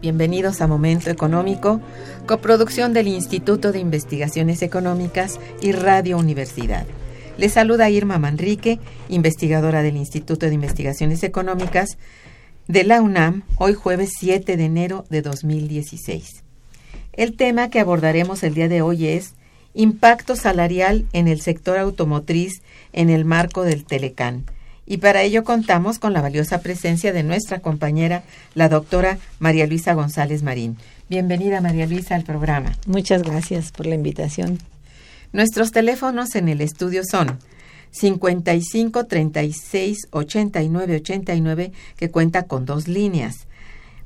Bienvenidos a Momento Económico, coproducción del Instituto de Investigaciones Económicas y Radio Universidad. Les saluda Irma Manrique, investigadora del Instituto de Investigaciones Económicas de la UNAM, hoy jueves 7 de enero de 2016. El tema que abordaremos el día de hoy es impacto salarial en el sector automotriz en el marco del Telecán y para ello contamos con la valiosa presencia de nuestra compañera, la doctora María Luisa González Marín. Bienvenida, María Luisa, al programa. Muchas gracias por la invitación. Nuestros teléfonos en el estudio son 55 36 89 89, que cuenta con dos líneas.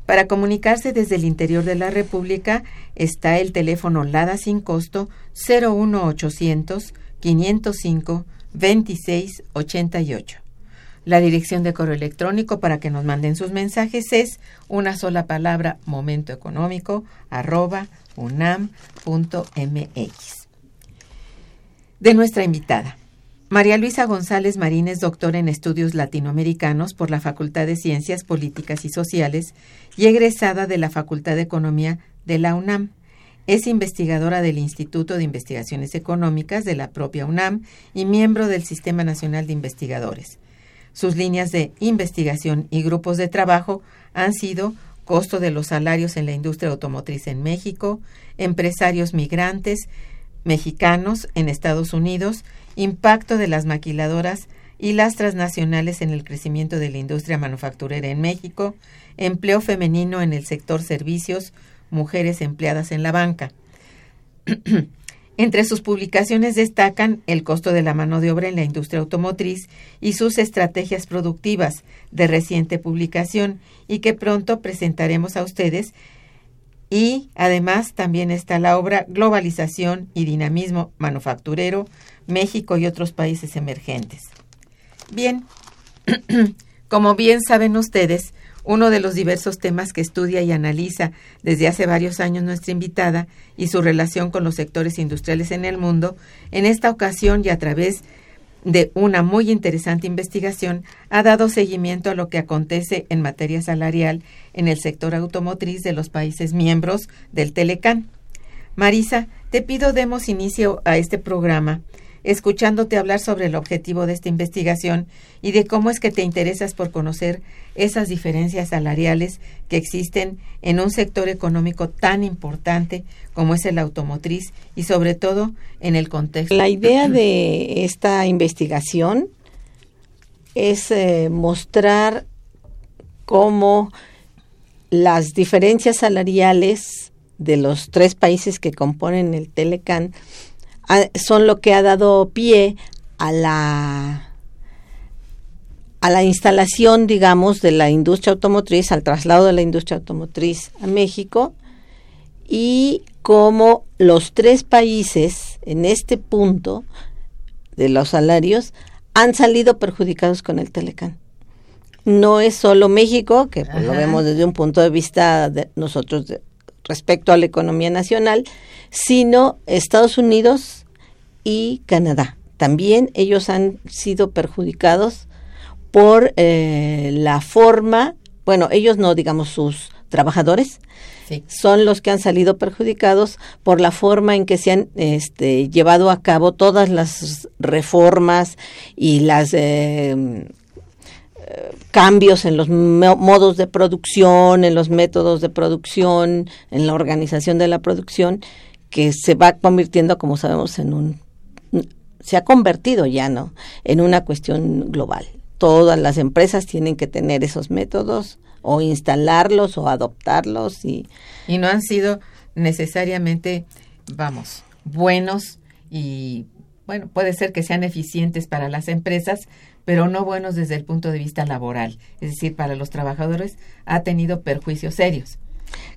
Para comunicarse desde el interior de la República está el teléfono LADA sin costo 01800 505 26 88. La dirección de correo electrónico para que nos manden sus mensajes es una sola palabra momentoeconómico arroba unam.mx. De nuestra invitada. María Luisa González Marín es doctora en estudios latinoamericanos por la Facultad de Ciencias Políticas y Sociales y egresada de la Facultad de Economía de la UNAM. Es investigadora del Instituto de Investigaciones Económicas de la propia UNAM y miembro del Sistema Nacional de Investigadores. Sus líneas de investigación y grupos de trabajo han sido costo de los salarios en la industria automotriz en México, empresarios migrantes mexicanos en Estados Unidos, impacto de las maquiladoras y las transnacionales en el crecimiento de la industria manufacturera en México, empleo femenino en el sector servicios, mujeres empleadas en la banca. Entre sus publicaciones destacan el costo de la mano de obra en la industria automotriz y sus estrategias productivas de reciente publicación y que pronto presentaremos a ustedes. Y además también está la obra Globalización y Dinamismo Manufacturero, México y otros países emergentes. Bien, como bien saben ustedes, uno de los diversos temas que estudia y analiza desde hace varios años nuestra invitada y su relación con los sectores industriales en el mundo, en esta ocasión y a través de una muy interesante investigación, ha dado seguimiento a lo que acontece en materia salarial en el sector automotriz de los países miembros del Telecán. Marisa, te pido demos inicio a este programa escuchándote hablar sobre el objetivo de esta investigación y de cómo es que te interesas por conocer esas diferencias salariales que existen en un sector económico tan importante como es el automotriz y sobre todo en el contexto. La idea de esta investigación es eh, mostrar cómo las diferencias salariales de los tres países que componen el Telecan son lo que ha dado pie a la a la instalación, digamos, de la industria automotriz, al traslado de la industria automotriz a México y cómo los tres países en este punto de los salarios han salido perjudicados con el Telecán. no es solo México, que pues, lo vemos desde un punto de vista de nosotros de- respecto a la economía nacional, sino Estados Unidos y Canadá. También ellos han sido perjudicados por eh, la forma, bueno, ellos no, digamos sus trabajadores, Sí. son los que han salido perjudicados por la forma en que se han este, llevado a cabo todas las reformas y las eh, eh, cambios en los mo- modos de producción, en los métodos de producción, en la organización de la producción, que se va convirtiendo, como sabemos, en un se ha convertido ya, ¿no? En una cuestión global. Todas las empresas tienen que tener esos métodos o instalarlos o adoptarlos y Y no han sido necesariamente, vamos, buenos y, bueno, puede ser que sean eficientes para las empresas, pero no buenos desde el punto de vista laboral. Es decir, para los trabajadores ha tenido perjuicios serios.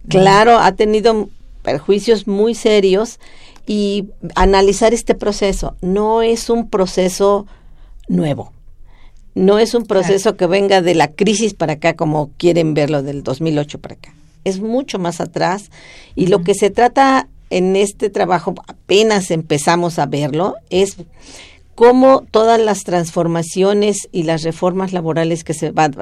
Claro, ha tenido perjuicios muy serios y analizar este proceso no es un proceso nuevo. No es un proceso que venga de la crisis para acá como quieren verlo del 2008 para acá. Es mucho más atrás y lo que se trata en este trabajo, apenas empezamos a verlo, es cómo todas las transformaciones y las reformas laborales que se van,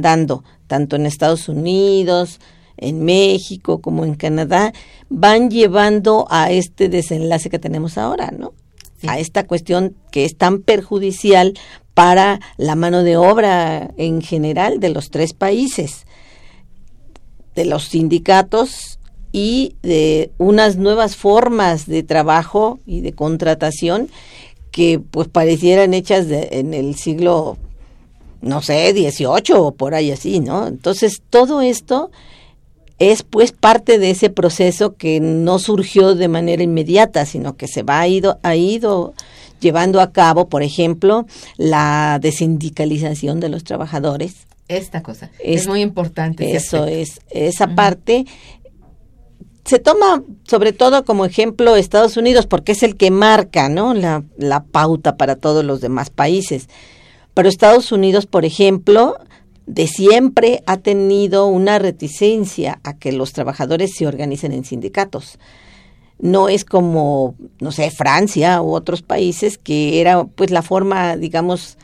dando, tanto en Estados Unidos, en México como en Canadá, van llevando a este desenlace que tenemos ahora, ¿no? Sí. A esta cuestión que es tan perjudicial para la mano de obra en general de los tres países, de los sindicatos y de unas nuevas formas de trabajo y de contratación que pues parecieran hechas de- en el siglo no sé, 18 o por ahí así, ¿no? Entonces, todo esto es pues parte de ese proceso que no surgió de manera inmediata, sino que se va ha ido ha ido llevando a cabo, por ejemplo, la desindicalización de los trabajadores. Esta cosa es, Es- muy importante. Eso aspecto. es esa parte se toma sobre todo como ejemplo Estados Unidos porque es el que marca, ¿no? La, pauta para todos los demás países. Pero Estados Unidos, por ejemplo, de siempre ha tenido una reticencia a que los trabajadores se organicen en sindicatos. No es como, no sé, Francia u otros países que era pues la forma, digamos,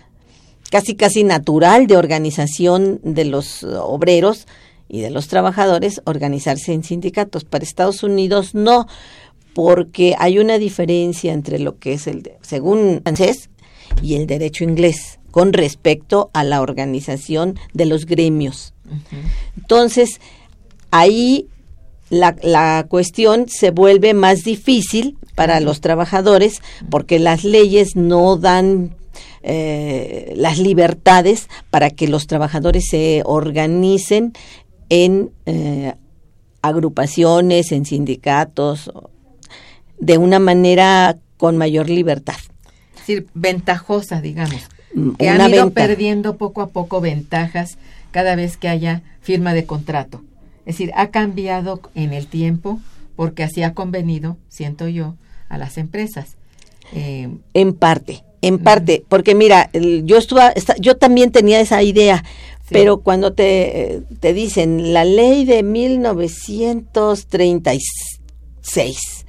casi casi natural de organización de los obreros y de los trabajadores organizarse en sindicatos. Para Estados Unidos no, porque hay una diferencia entre lo que es el, según francés, y el derecho inglés con respecto a la organización de los gremios. Entonces, ahí la, la cuestión se vuelve más difícil para los trabajadores porque las leyes no dan eh, las libertades para que los trabajadores se organicen en eh, agrupaciones, en sindicatos, de una manera con mayor libertad. Es decir, ventajosa, digamos. Mm, Que una han ido venta. perdiendo poco a poco ventajas cada vez que haya firma de contrato. Es decir, ha cambiado en el tiempo porque así ha convenido, siento yo, a las empresas. Eh, En parte, en parte, porque mira, yo estuve, yo también tenía esa idea. Pero cuando te, te dicen la ley de 1936,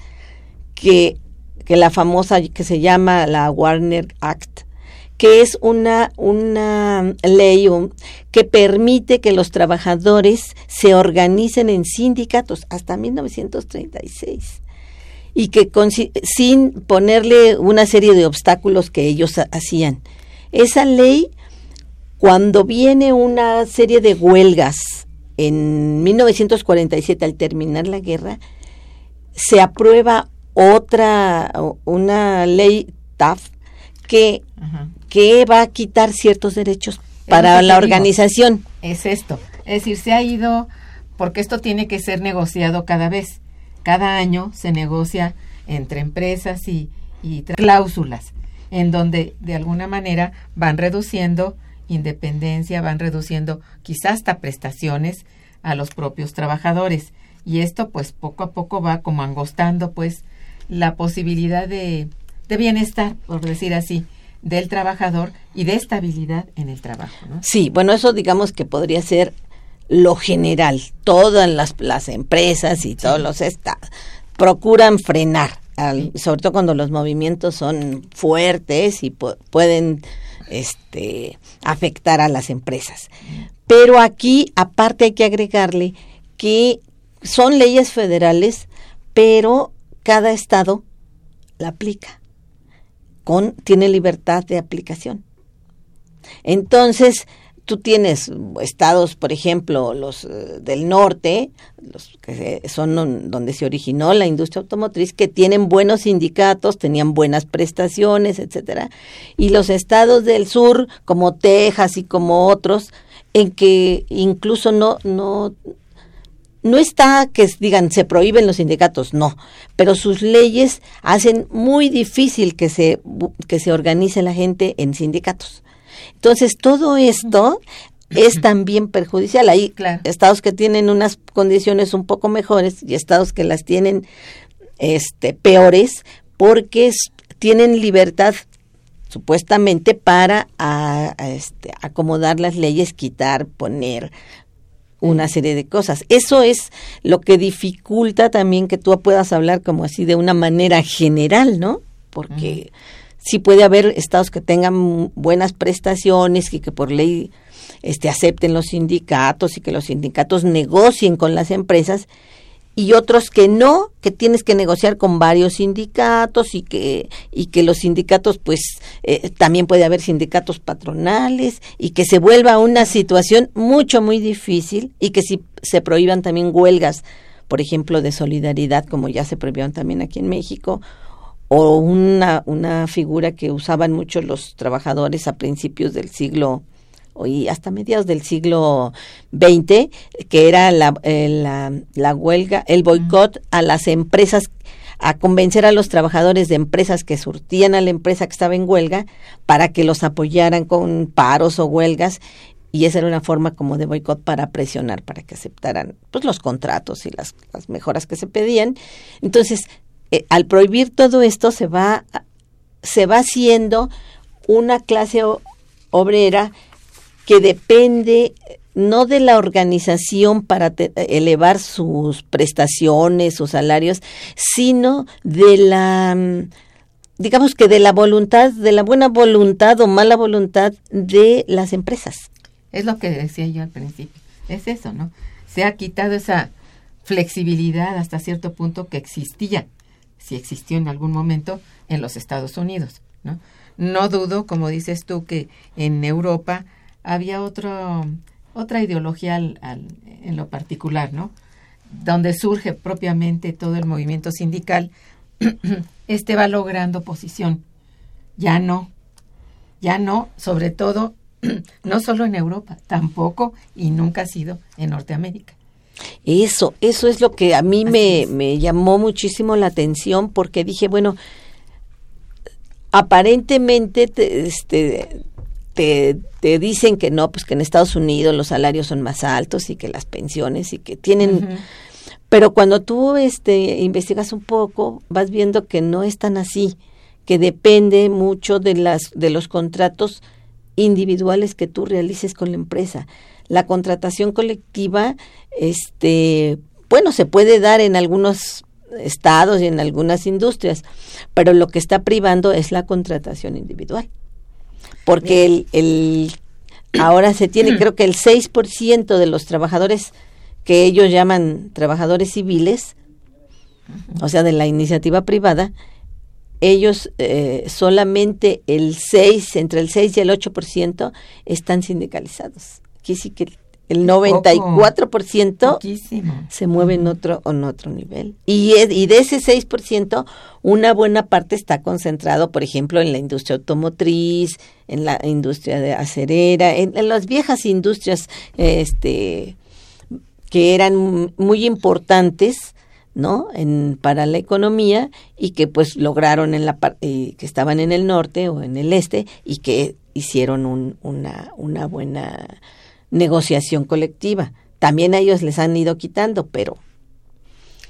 que, que la famosa que se llama la Warner Act, que es una, una ley que permite que los trabajadores se organicen en sindicatos hasta 1936 y que con- sin ponerle una serie de obstáculos que ellos ha- hacían. Esa ley, cuando viene una serie de huelgas en 1947 al terminar la guerra, se aprueba otra, una ley TAF que, ajá. que va a quitar ciertos derechos para la organización. es esto. Es decir, se ha ido, porque esto tiene que ser negociado cada vez. Cada año se negocia entre empresas y, cláusulas, en donde de alguna manera van reduciendo independencia, van reduciendo quizás hasta prestaciones a los propios trabajadores. Y esto pues poco a poco va como angostando pues la posibilidad de, de bienestar, por decir así, del trabajador y de estabilidad en el trabajo. ¿no? Sí, bueno, eso digamos que podría ser lo general. Todas las, las empresas y todos los estados procuran frenar, sobre todo cuando los movimientos son fuertes y pueden este, afectar a las empresas. Pero aquí, aparte, hay que agregarle que son leyes federales, pero cada estado la aplica, con, tiene libertad de aplicación. Entonces, tú tienes estados, por ejemplo, los eh, del norte, los que son donde se originó la industria automotriz, que tienen buenos sindicatos, tenían buenas prestaciones, etcétera, y los estados del sur, como Texas y como otros, en que incluso no no no está que digan se prohíben los sindicatos, no, pero sus leyes hacen muy difícil que se que se organice la gente en sindicatos. Entonces, todo esto es también perjudicial. Hay estados que tienen unas condiciones un poco mejores y estados que las tienen este peores porque tienen libertad supuestamente para a, este, acomodar las leyes, quitar, poner una serie de cosas. Eso es lo que dificulta también que tú puedas hablar como así de una manera general, ¿no? Porque sí puede haber estados que tengan buenas prestaciones y que por ley este, acepten los sindicatos y que los sindicatos negocien con las empresas y otros que no, que tienes que negociar con varios sindicatos y que y que los sindicatos pues eh, también puede haber sindicatos patronales y que se vuelva una situación mucho muy difícil y que si se prohíban también huelgas, por ejemplo, de solidaridad como ya se prohibieron también aquí en México o una, una figura que usaban mucho los trabajadores a principios del siglo y hasta mediados del siglo XX, que era la, eh, la, la huelga, el boicot a las empresas a convencer a los trabajadores de empresas que surtían a la empresa que estaba en huelga para que los apoyaran con paros o huelgas y esa era una forma como de boicot para presionar para que aceptaran pues los contratos y las, las mejoras que se pedían. Entonces eh, al prohibir todo esto se va, se va haciendo una clase obrera que depende no de la organización para elevar sus prestaciones, sus salarios, sino de la, mm, digamos que de la voluntad, de la buena voluntad o mala voluntad de las empresas. Es lo que decía yo al principio, es eso, ¿no? Se ha quitado esa flexibilidad hasta cierto punto que existía si existió en algún momento en los Estados Unidos, ¿no? No dudo, como dices tú, que en Europa había otro, otra ideología en lo particular, ¿no? Donde surge propiamente todo el movimiento sindical, este va logrando posición. Ya no, ya no, sobre todo, no solo en Europa, tampoco y nunca ha sido en Norteamérica. Eso, eso es lo que a mí me, me llamó muchísimo la atención porque dije, bueno, aparentemente te, este, te, te, dicen que no, pues que en Estados Unidos los salarios son más altos y que las pensiones y que tienen... Pero cuando tú este, investigas un poco, vas viendo que no es tan así, que depende mucho de, las, de los contratos individuales que tú realices con la empresa la contratación colectiva, este, bueno, se puede dar en algunos estados y en algunas industrias, pero lo que está privando es la contratación individual. Porque el, el ahora se tiene creo que el 6% de los trabajadores que ellos llaman trabajadores civiles, o sea, de la iniciativa privada, ellos eh, solamente el 6, entre el 6 y el 8% están sindicalizados aquí sí que el 94% se mueve en otro, en otro nivel. Y, y de ese 6%, una buena parte está concentrado, por ejemplo, en la industria automotriz, en la industria de acerera, en, las viejas industrias este, que eran muy importantes, ¿no? En, para la economía y que pues lograron en la eh, que estaban en el norte o en el este y que hicieron un, una, una buena negociación colectiva. También a ellos les han ido quitando, pero...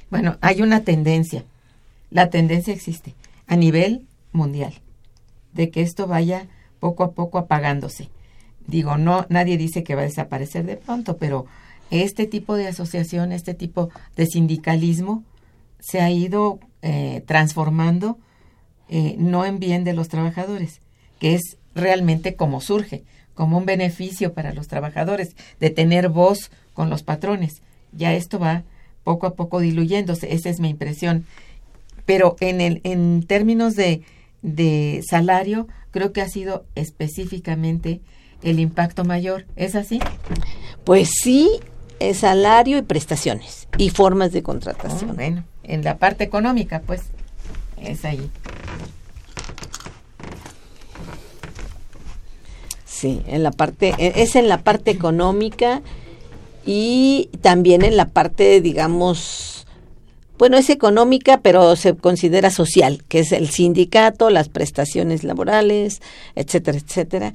Bueno, hay una tendencia. La tendencia existe a nivel mundial. de que esto vaya poco a poco apagándose. Digo, no, nadie dice que va a desaparecer de pronto, pero este tipo de asociación, este tipo de sindicalismo se ha ido eh, transformando eh, no en bien de los trabajadores, que es realmente como surge, como un beneficio para los trabajadores de tener voz con los patrones. Ya esto va poco a poco diluyéndose, esa es mi impresión. Pero en, el, en términos de, de salario, creo que ha sido específicamente el impacto mayor. ¿Es así? Pues sí, salario y prestaciones y formas de contratación. Oh, bueno, en la parte económica, pues, es ahí. Sí, en la parte, e, es en la parte económica y también en la parte, digamos, bueno, es económica, pero se considera social, que es el sindicato, las prestaciones laborales, etcétera, etcétera,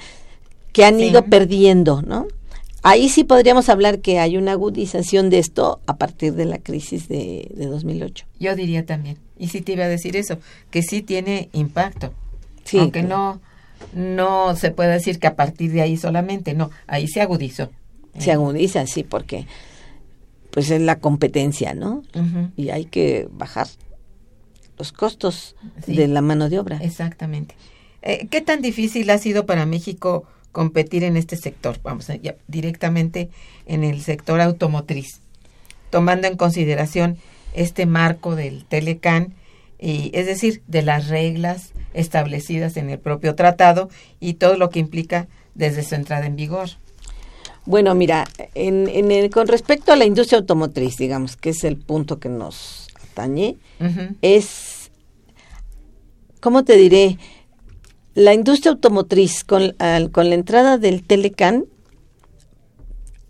que han ido perdiendo, ¿no? Ahí sí podríamos hablar que hay una agudización de esto a partir de la crisis de, de 2008. Yo diría también, y sí te iba a decir eso, que sí tiene impacto, sí, aunque no no se puede decir que a partir de ahí solamente, no, ahí se agudizó. Se agudiza, sí, porque pues es la competencia, ¿no? Y hay que bajar los costos de la mano de obra. Exactamente. Eh, ¿Qué tan difícil ha sido para México competir en este sector? Vamos, ya, directamente en el sector automotriz, tomando en consideración este marco del Telecan, y, es decir, de las reglas establecidas en el propio tratado y todo lo que implica desde su entrada en vigor. Bueno, mira, en, en con respecto a la industria automotriz, digamos, que es el punto que nos atañe, es, ¿cómo te diré? La industria automotriz, con, con la entrada del Telecan,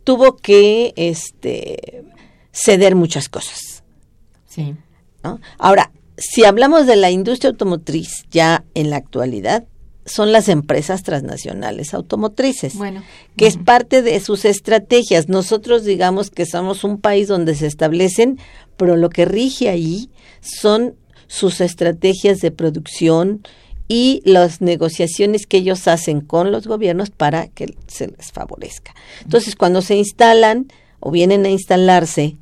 tuvo que este, ceder muchas cosas. Sí. Ahora, si hablamos de la industria automotriz ya en la actualidad, son las empresas transnacionales automotrices, bueno, que es parte de sus estrategias. Nosotros digamos que somos un país donde se establecen, pero lo que rige ahí son sus estrategias de producción y las negociaciones que ellos hacen con los gobiernos para que se les favorezca. Entonces, cuando se instalan o vienen a instalarse,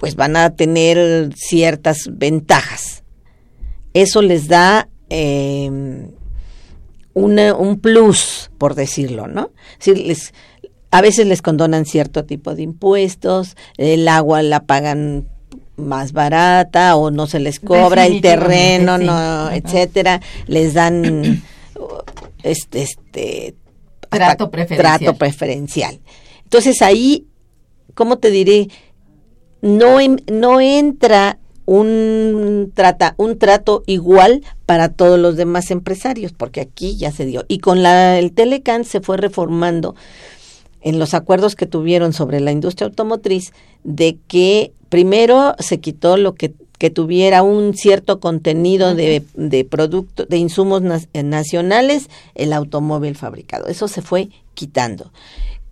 pues van a tener ciertas ventajas. Eso les da eh, un plus, por decirlo, ¿no? Si les, a veces les condonan cierto tipo de impuestos, el agua la pagan más barata o no se les cobra el terreno, no, etcétera, les dan este, este trato preferencial. trato preferencial. Entonces ahí, ¿cómo te diré? No, no entra un, trata, un trato igual para todos los demás empresarios, porque aquí ya se dio. Y con la, el Telecan se fue reformando en los acuerdos que tuvieron sobre la industria automotriz de que primero se quitó lo que, que tuviera un cierto contenido de, de productos, de insumos nacionales, el automóvil fabricado. Eso se fue quitando.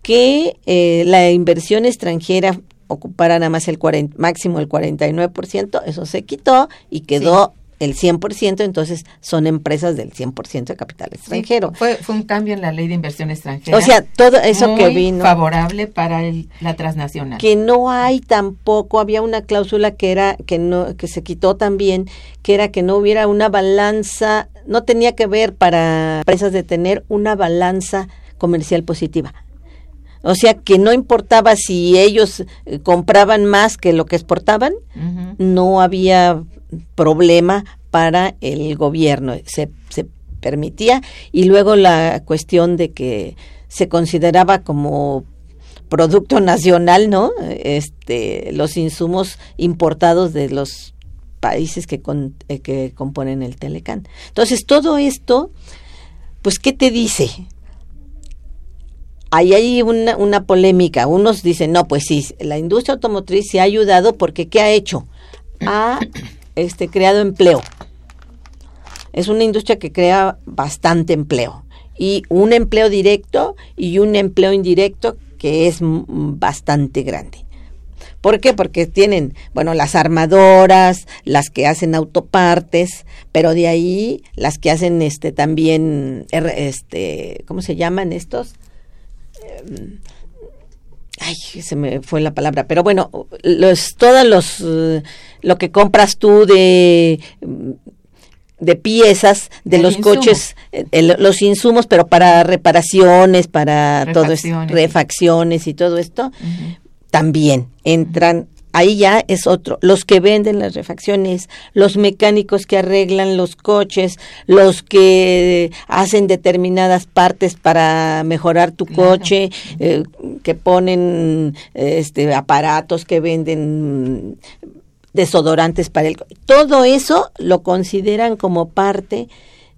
Que eh, la inversión extranjera ocupara nada más el 40, máximo el 49%, eso se quitó y quedó el 100%, entonces son empresas del 100% de capital extranjero. fue, fue un cambio en la ley de inversión extranjera. O sea, todo eso que vino. favorable para el, la transnacional. Que no hay tampoco, había una cláusula que era, que no, que se quitó también, que era que no hubiera una balanza, no tenía que ver para empresas de tener una balanza comercial positiva o sea que no importaba si ellos eh, compraban más que lo que exportaban, no había problema para el gobierno, se, se permitía. Y luego la cuestión de que se consideraba como producto nacional, ¿no? Este, los insumos importados de los países que, eh, que componen el Telecán. Entonces, todo esto, pues, ¿qué te dice? Ahí hay una, una polémica. Unos dicen, no, pues sí, la industria automotriz se ha ayudado porque ¿qué ha hecho? Ha este, creado empleo. Es una industria que crea bastante empleo. Y un empleo directo y un empleo indirecto que es bastante grande. ¿Por qué? Porque tienen, bueno, las armadoras, las que hacen autopartes, pero de ahí las que hacen este también, este, ¿cómo se llaman estos? Em, ay, se me fue la palabra, pero bueno, los, todos los, eh, lo que compras tú de de piezas de los coches, eh, los insumos, pero para reparaciones, para todo esto, refacciones y todo esto, también entran. Ahí ya es otro. Los que venden las refacciones, los mecánicos que arreglan los coches, los que hacen determinadas partes para mejorar tu coche, eh, que ponen este aparatos que venden desodorantes para el todo eso lo consideran como parte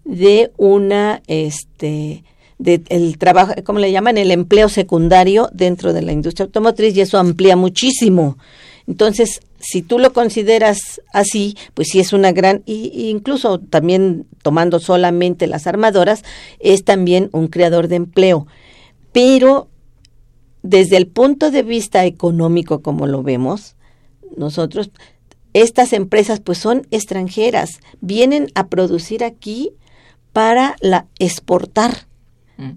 de una este de el trabajo cómo le llaman el empleo secundario dentro de la industria automotriz y eso amplía muchísimo entonces si tú lo consideras así pues sí es una gran y, incluso también tomando solamente las armadoras es también un creador de empleo. Pero desde el punto de vista económico como lo vemos nosotros estas empresas pues son extranjeras, vienen a producir aquí para la exportar, mm.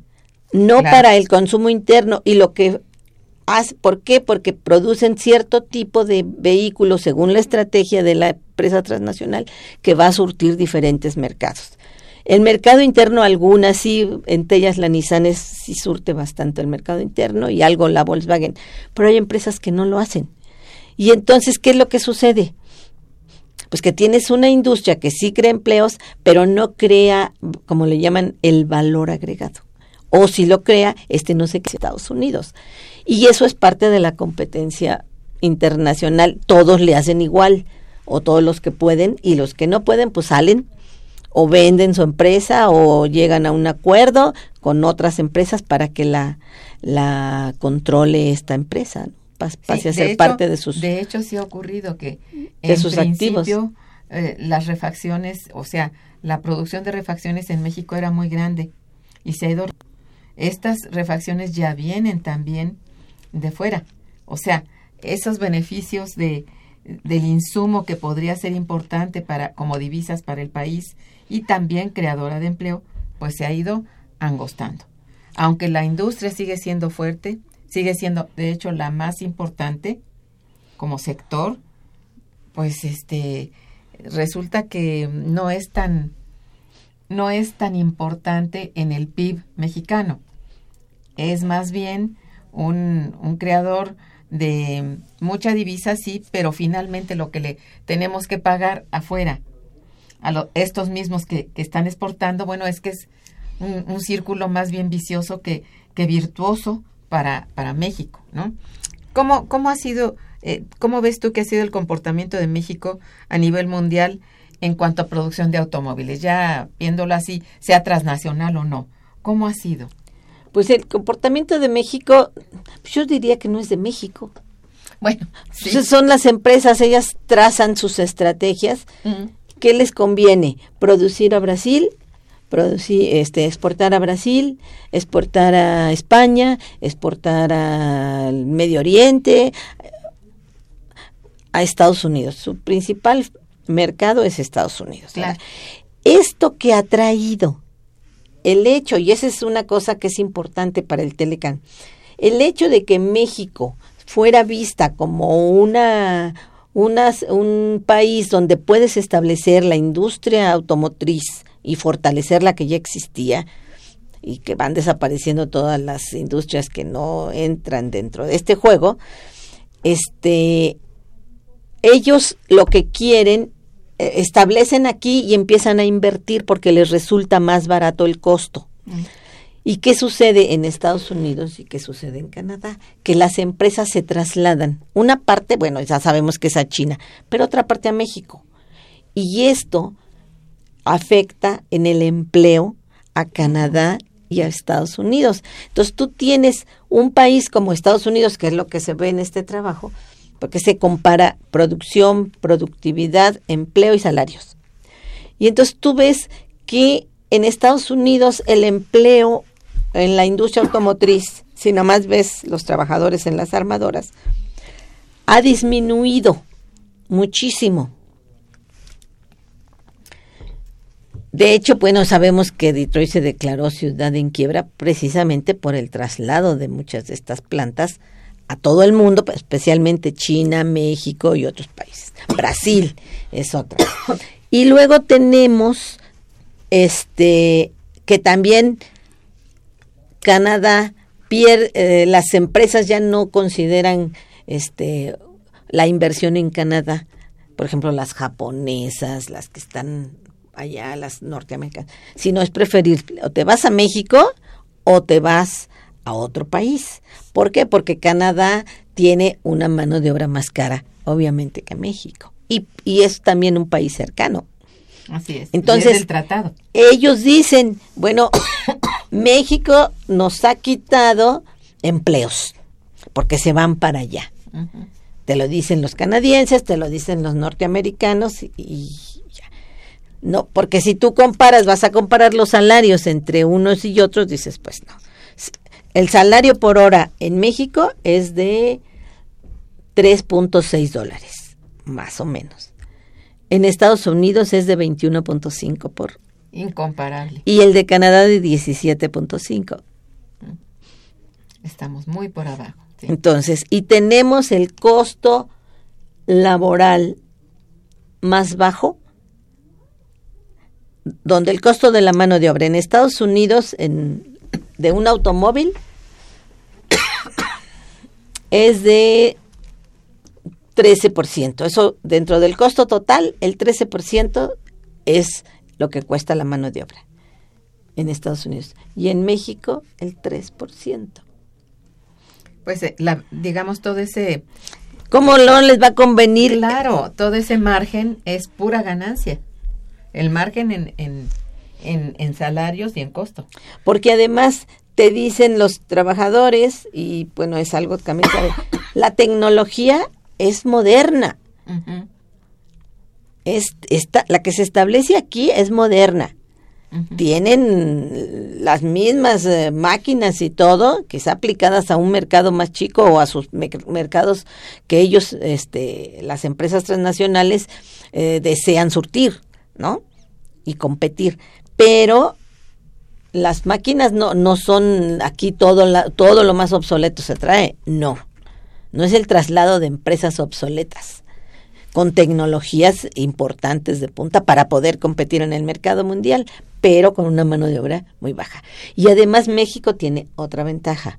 no para el consumo interno. Y lo que ¿por qué? Porque producen cierto tipo de vehículos según la estrategia de la empresa transnacional que va a surtir diferentes mercados. El mercado interno algunas sí, entre ellas la Nissan es, sí surte bastante el mercado interno y algo la Volkswagen, pero hay empresas que no lo hacen. Y entonces, ¿qué es lo que sucede? pues que tienes una industria que sí crea empleos, pero no crea, como le llaman, el valor agregado. O si lo crea, este no se crea en Estados Unidos. Y eso es parte de la competencia internacional. Todos le hacen igual, o todos los que pueden, y los que no pueden, pues salen o venden su empresa o llegan a un acuerdo con otras empresas para que la, la controle esta empresa pase a ser parte de sus de hecho sí ha ocurrido que en sus activos eh, las refacciones o sea la producción de refacciones en México era muy grande y se ha ido estas refacciones ya vienen también de fuera o sea esos beneficios de del insumo que podría ser importante para como divisas para el país y también creadora de empleo pues se ha ido angostando aunque la industria sigue siendo fuerte sigue siendo de hecho la más importante como sector, pues este resulta que no es tan no es tan importante en el PIB mexicano. Es más bien un, un creador de mucha divisa, sí, pero finalmente lo que le tenemos que pagar afuera a estos mismos que, que, están exportando, bueno, es que es un, un círculo más bien vicioso que, que virtuoso para, para México, ¿no? ¿Cómo, cómo ha sido, eh, cómo ves tú que ha sido el comportamiento de México a nivel mundial en cuanto a producción de automóviles? Ya viéndolo así, sea transnacional o no, ¿cómo ha sido? Pues el comportamiento de México, yo diría que no es de México. Bueno, son las empresas, ellas trazan sus estrategias. ¿Qué les conviene? Producir a Brasil producir, este, exportar a Brasil, exportar a España, exportar al Medio Oriente, a Estados Unidos. Su principal mercado es Estados Unidos. Esto que ha traído el hecho, y esa es una cosa que es importante para el Telecán, el hecho de que México fuera vista como una, un país donde puedes establecer la industria automotriz y fortalecer la que ya existía y que van desapareciendo todas las industrias que no entran dentro de este juego, este, ellos lo que quieren establecen aquí y empiezan a invertir porque les resulta más barato el costo. Mm. ¿Y qué sucede en Estados Unidos y qué sucede en Canadá? Que las empresas se trasladan. Una parte, bueno, ya sabemos que es a China, pero otra parte a México. Y esto afecta en el empleo a Canadá y a Estados Unidos. Entonces tú tienes un país como Estados Unidos, que es lo que se ve en este trabajo, porque se compara producción, productividad, empleo y salarios. Y entonces tú ves que en Estados Unidos el empleo en la industria automotriz, si nada más ves los trabajadores en las armadoras, ha disminuido muchísimo. De hecho, bueno, sabemos que Detroit se declaró ciudad en quiebra precisamente por el traslado de muchas de estas plantas a todo el mundo, especialmente China, México y otros países. Brasil es otra. Y luego tenemos este que también Canadá pierde, eh, las empresas ya no consideran este la inversión en Canadá, por ejemplo, las japonesas, las que están allá las norteamericanas, sino es preferir o te vas a México o te vas a otro país. ¿Por qué? Porque Canadá tiene una mano de obra más cara, obviamente, que México. Y, y es también un país cercano. Así es. Entonces, el tratado. ellos dicen, bueno, México nos ha quitado empleos porque se van para allá. Te lo dicen los canadienses, te lo dicen los norteamericanos y no, porque si tú comparas, vas a comparar los salarios entre unos y otros, dices, pues no. El salario por hora en México es de 3.6 dólares, más o menos. En Estados Unidos es de 21.5 por. Incomparable. Y el de Canadá de 17.5. Estamos muy por abajo. sí. Entonces, y tenemos el costo laboral más bajo donde el costo de la mano de obra en Estados Unidos en, de un automóvil es de 13%. Eso dentro del costo total, el 13% es lo que cuesta la mano de obra en Estados Unidos. Y en México, el 3%. Pues, eh, la, digamos, todo ese... ¿Cómo no les va a convenir? Claro, todo ese margen es pura ganancia. El margen en, en, en, en salarios y en costo. Porque además te dicen los trabajadores, y bueno, es algo que también la tecnología es moderna. Ujú, Es, esta, la que se establece aquí es moderna. Tienen las mismas eh, máquinas y todo, quizá aplicadas a un mercado más chico o a sus me- mercados que ellos, este, las empresas transnacionales, eh, desean surtir, ¿no? Y competir. Pero las máquinas no, no son aquí todo, la- todo lo más obsoleto se trae, no. No es el traslado de empresas obsoletas con tecnologías importantes de punta para poder competir en el mercado mundial, pero con una mano de obra muy baja. Y además México tiene otra ventaja,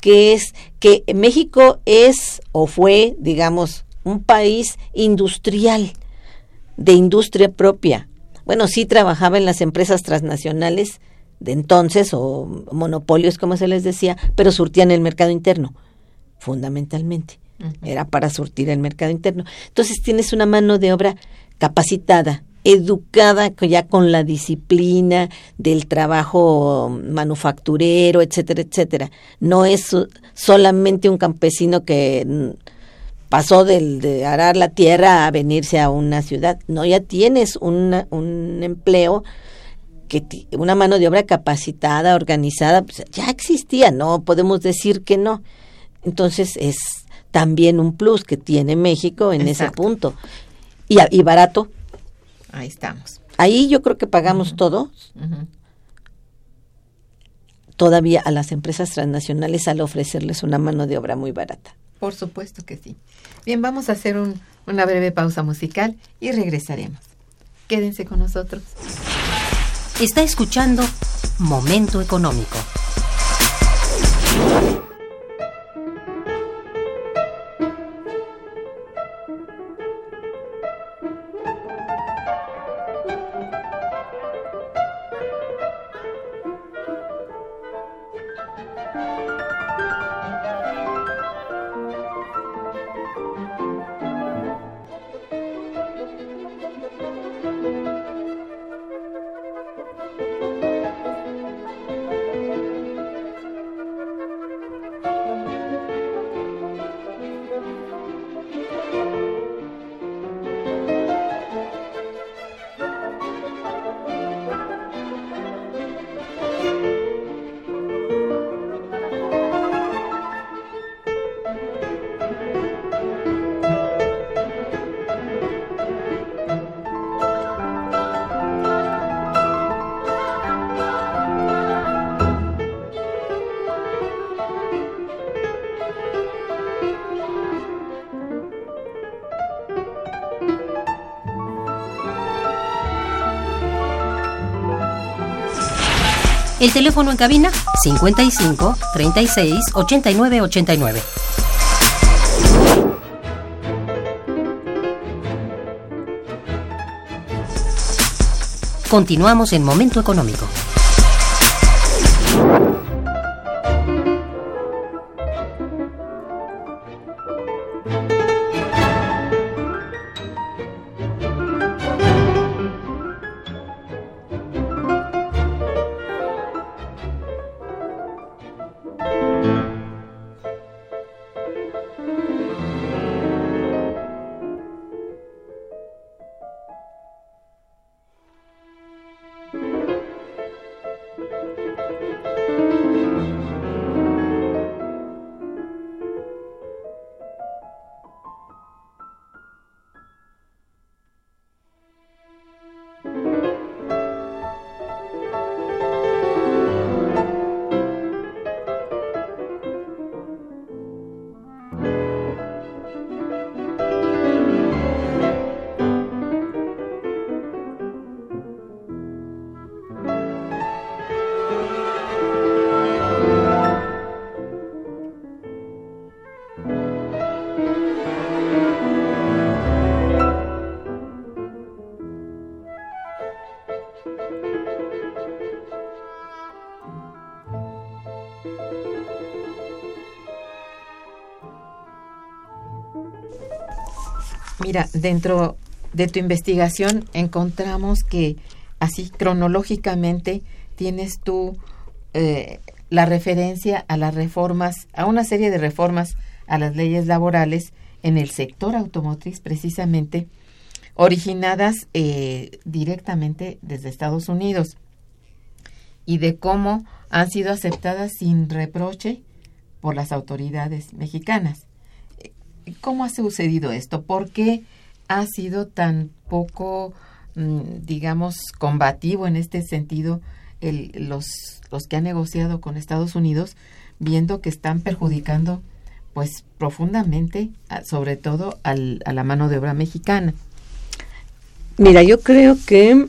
que es que México es o fue, digamos, un país industrial, de industria propia. Bueno, sí trabajaba en las empresas transnacionales de entonces, o monopolios, como se les decía, pero surtían el mercado interno, fundamentalmente. Era para surtir el mercado interno. Entonces tienes una mano de obra capacitada, educada ya con la disciplina del trabajo manufacturero, etcétera, etcétera. No es so- solamente un campesino que mm, pasó del, de arar la tierra a venirse a una ciudad. No, ya tienes una- un empleo que una mano de obra capacitada, organizada, pues, ya existía, no podemos decir que no. Entonces es también un plus que tiene México en ese punto. Y, y barato. Ahí estamos. Ahí yo creo que pagamos todo, Ujú. todavía a las empresas transnacionales al ofrecerles una mano de obra muy barata. Por supuesto que sí. Bien, vamos a hacer un- una breve pausa musical y regresaremos. Quédense con nosotros. Está escuchando Momento Económico. El teléfono en cabina 55 36 89 89. Continuamos en Momento Económico. Mira, dentro de tu investigación encontramos que así cronológicamente tienes tú eh, la referencia a las reformas, a una serie de reformas a las leyes laborales en el sector automotriz precisamente, originadas eh, directamente desde Estados Unidos y de cómo han sido aceptadas sin reproche por las autoridades mexicanas. ¿Cómo ha sucedido esto? ¿Por qué ha sido tan poco, mm, digamos, combativo en este sentido los, los que han negociado con Estados Unidos, viendo que están perjudicando, pues, profundamente, sobre todo al, a la mano de obra mexicana? Mira, yo creo que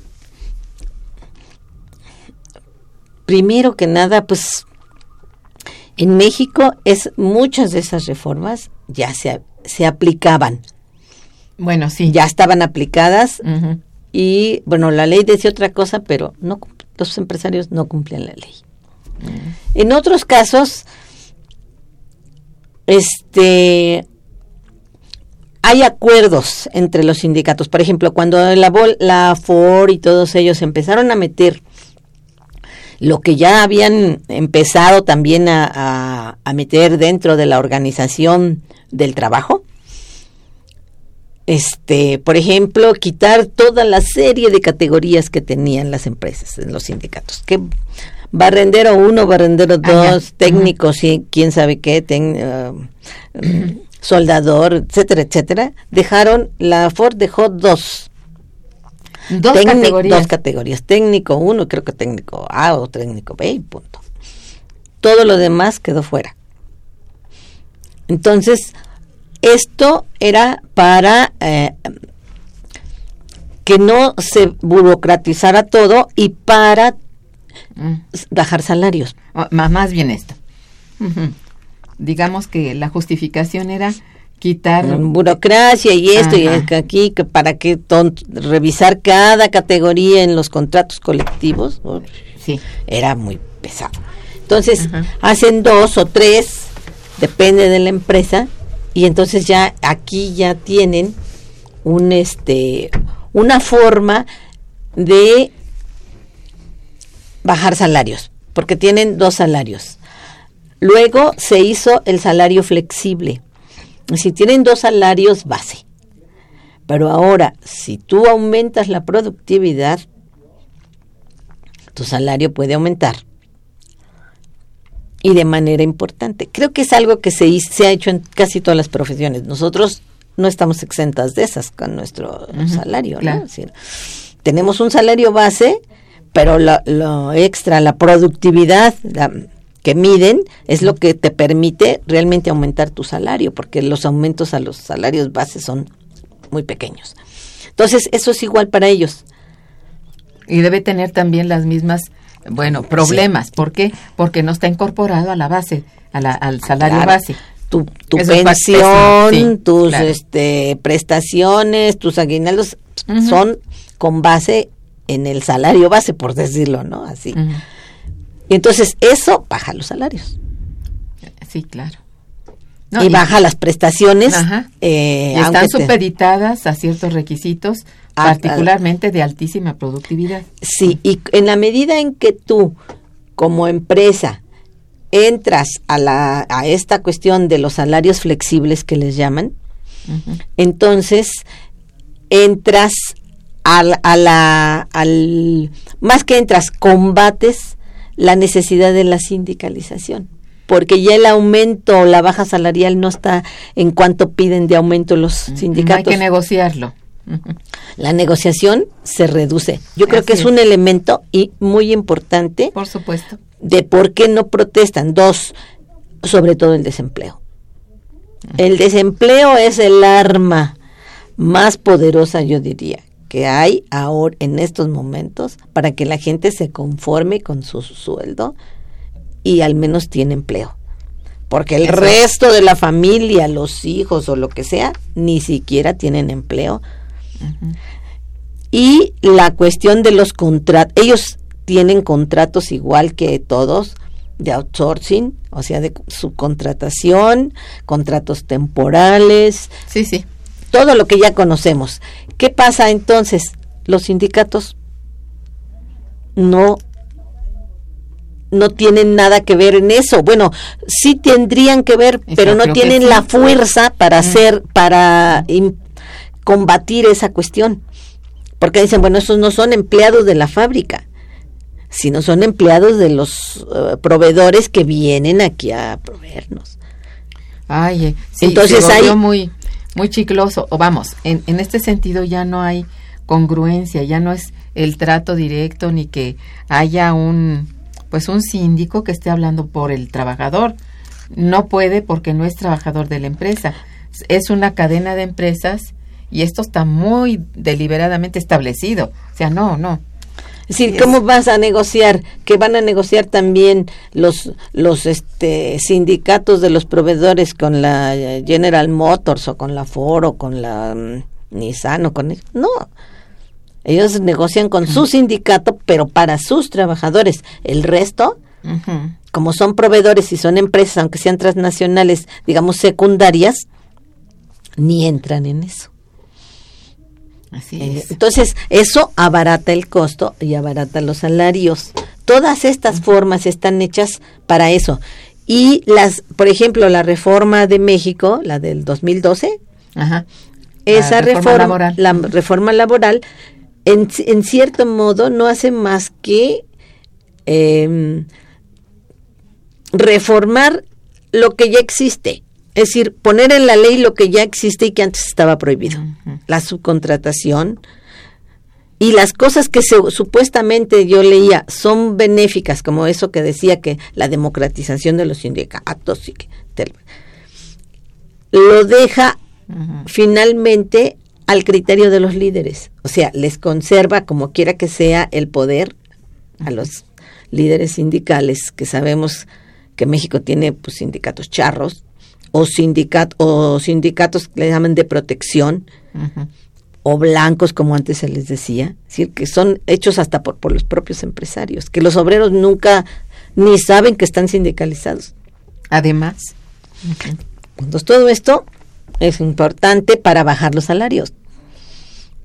primero que nada, pues en México es muchas de esas reformas ya se, se aplicaban. Bueno, sí. Ya estaban aplicadas y, bueno, la ley decía otra cosa, pero no los empresarios no cumplían la ley. En otros casos, este hay acuerdos entre los sindicatos. Por ejemplo, cuando la, la FOR y todos ellos empezaron a meter lo que ya habían empezado también a, meter dentro de la organización del trabajo. Este, por ejemplo, quitar toda la serie de categorías que tenían las empresas en los sindicatos. Que barrendero uno, barrendero ah, dos, técnicos y quién sabe qué, uh, soldador, etcétera, etcétera. Dejaron, la Ford dejó dos Dos categorías. Dos categorías. Técnico 1, creo que técnico A o técnico B y punto. Todo lo demás quedó fuera. Entonces, esto era para eh, que no se burocratizara todo y para mm. bajar salarios. Ah, más bien esto. Digamos que la justificación era quitar burocracia y esto y aquí que para que revisar cada categoría en los contratos colectivos sí. Era muy pesado. Entonces hacen dos o tres depende de la empresa y entonces ya aquí ya tienen un este una forma de bajar salarios porque tienen dos salarios. Luego se hizo el salario flexible si tienen dos salarios base. Pero ahora, si tú aumentas la productividad, tu salario puede aumentar. Y de manera importante. Creo que es algo que se, se ha hecho en casi todas las profesiones. Nosotros no estamos exentas de esas con nuestro salario. ¿no? tenemos un salario base, pero lo, lo extra, la productividad, la, que miden es lo que te permite realmente aumentar tu salario, porque los aumentos a los salarios bases son muy pequeños. Entonces, eso es igual para ellos. Y debe tener también las mismas bueno, problemas. ¿Por qué? Porque no está incorporado a la base, a la, al salario Claro. base. tu, tu Eso pensión, sí, tus claro. este, prestaciones, tus aguinaldos son con base en el salario base, por decirlo, ¿no? Así. Y entonces eso baja los salarios Sí, claro. No, y, baja las prestaciones. Ajá. eh, y están te- supeditadas a ciertos requisitos, Ah, particularmente de altísima productividad. Sí, y en la medida en que tú, como empresa, entras a, la, a esta cuestión de los salarios flexibles que les llaman, entonces entras al, a la, al, más que entras, combates la necesidad de la sindicalización. Porque ya el aumento o la baja salarial no está en cuanto piden de aumento los No hay sindicatos. que negociarlo. La negociación se reduce. Yo creo que es, es. un elemento y muy importante Por supuesto. de por qué no protestan. Dos, sobre todo el desempleo. El desempleo es el arma más poderosa, yo diría, que hay ahora en estos momentos para que la gente se conforme con su sueldo y al menos tiene empleo. Porque el Eso resto de la familia, los hijos o lo que sea, ni siquiera tienen empleo. Y la cuestión de los contratos, ellos tienen contratos igual que todos de outsourcing, o sea, de subcontratación, contratos temporales, Sí, sí. Todo lo que ya conocemos. ¿Qué pasa entonces? Los sindicatos no no tienen nada que ver en eso. Bueno, sí tendrían que ver, pero no tienen sí. la fuerza para Mm. hacer para combatir esa cuestión. Porque dicen, bueno, esos no son empleados de la fábrica, sino son empleados de los eh, proveedores que vienen aquí a proveernos. Ay, eh, sí, Entonces se hay- muy, muy chicloso. O vamos, en, en este sentido ya no hay congruencia, ya no es el trato directo ni que haya un, pues un síndico que esté hablando por el trabajador. No puede porque no es trabajador de la empresa. Es una cadena de empresas y esto está muy deliberadamente establecido. O sea, no, no. Es decir, ¿cómo vas a negociar? Que van a negociar también los los este sindicatos de los proveedores con la eh, General Motors o con la Ford o con la mm, Nissan o con no. Ellos negocian con su sindicato, pero para sus trabajadores. El resto, como son proveedores y son empresas, aunque sean transnacionales, digamos secundarias, ni entran en eso. Así Eh, es. Entonces, eso abarata el costo y abarata los salarios. Todas estas formas están hechas para eso. Y las, por ejemplo, la reforma de México, la del 2012, Ajá. esa reforma, laboral. la reforma laboral, en, en cierto modo no hace más que em, reformar lo que ya existe. Es decir, poner en la ley lo que ya existe y que antes estaba prohibido. La subcontratación y las cosas que se- supuestamente yo leía son benéficas, como eso que decía que la democratización de los sindicatos y que te- lo deja finalmente al criterio de los líderes. O sea, les conserva como quiera que sea el poder a los líderes sindicales, que sabemos que México tiene pues, sindicatos charros o, sindicat o sindicatos que le llaman de protección o blancos, como antes se les decía, decir, que son hechos hasta por, por los propios empresarios, que los obreros nunca ni saben que están sindicalizados. Además, Entonces, todo esto es importante para bajar los salarios.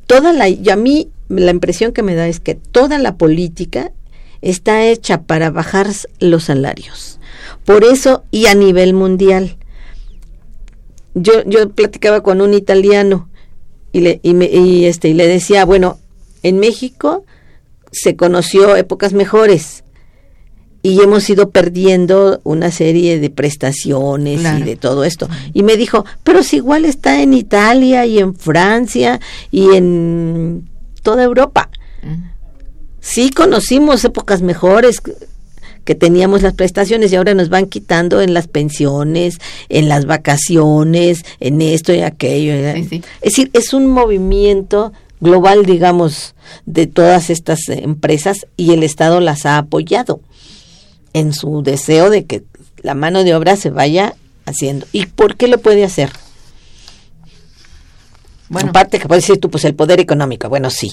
Toda la, y a mí la impresión que me da es que toda la política está hecha para bajar los salarios. Por eso, y a nivel mundial. Yo, yo platicaba con un italiano y le, y me- y este, y le decía, bueno, en México se conoció épocas mejores y hemos ido perdiendo una serie de prestaciones y de todo esto. Y me dijo, pero si igual está en Italia y en Francia y en toda Europa. Sí conocimos épocas mejores que- teníamos las prestaciones y ahora nos van quitando en las pensiones, en las vacaciones, en esto y aquello. Sí, sí. Es decir, es un movimiento global, digamos, de todas estas empresas y el Estado las ha apoyado en su deseo de que la mano de obra se vaya haciendo. ¿Y por qué lo puede hacer? Bueno, aparte que puedes decir tú, pues el poder económico, bueno, sí,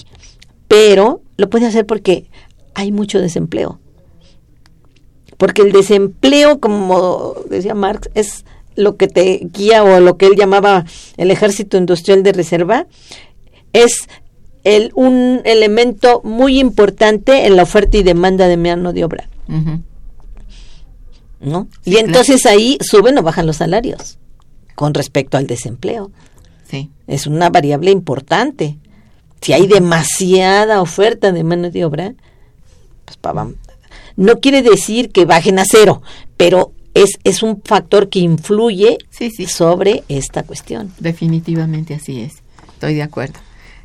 pero lo puede hacer porque hay mucho desempleo. Porque el desempleo, como decía Marx, es lo que te guía o lo que él llamaba el ejército industrial de reserva, es el, un elemento muy importante en la oferta y demanda de mano de obra. ¿No? y entonces ahí suben o bajan los salarios con respecto al desempleo. Sí. Es una variable importante. Si hay demasiada oferta de mano de obra, pues pa, no quiere decir que bajen a cero, pero es, es un factor que influye sobre esta cuestión. Definitivamente así es. Estoy de acuerdo.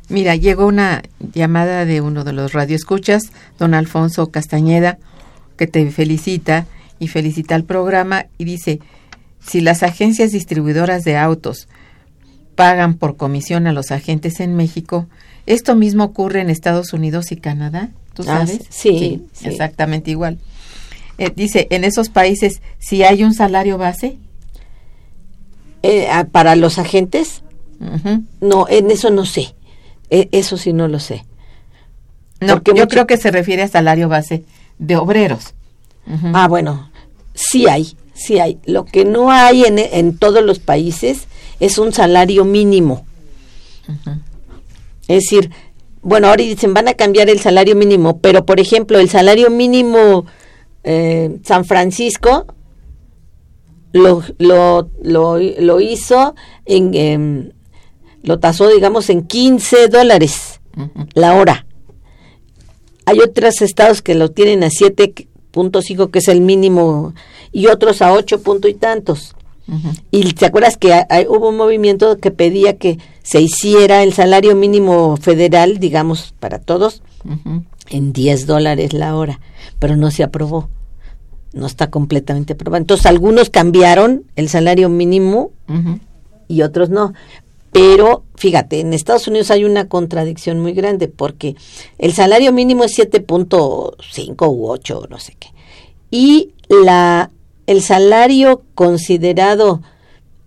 Mira, llegó una llamada de uno de los radioescuchas, don Alfonso Castañeda, que te felicita y felicita al programa y dice, si las agencias distribuidoras de autos pagan por comisión a los agentes en México, ¿esto mismo ocurre en Estados Unidos y Canadá? ¿Tú ah, sabes? sí, exactamente igual. Eh, dice, en esos países, si hay un salario base. Eh, ah, ¿Para los agentes? No, en eso no sé. E, eso sí no lo sé. No, yo creo que se refiere a salario base de obreros. Ah, bueno, sí hay, sí hay. Lo que no hay en, en todos los países es un salario mínimo. Es decir, bueno, ahora dicen van a cambiar el salario mínimo, pero por ejemplo, el salario mínimo eh, San Francisco lo, lo, lo, hizo en, em, lo tasó, digamos, en 15 dólares la hora. Hay otros estados que lo tienen a 7.5, que es el mínimo, y otros a 8 punto y tantos. Y te acuerdas que hubo un movimiento que pedía que se hiciera el salario mínimo federal, digamos, para todos, en 10 dólares la hora, pero no se aprobó. No está completamente aprobado. Entonces, algunos cambiaron el salario mínimo y otros no. Pero fíjate, en Estados Unidos hay una contradicción muy grande porque el salario mínimo es 7.5 u 8, no sé qué. Y la el salario considerado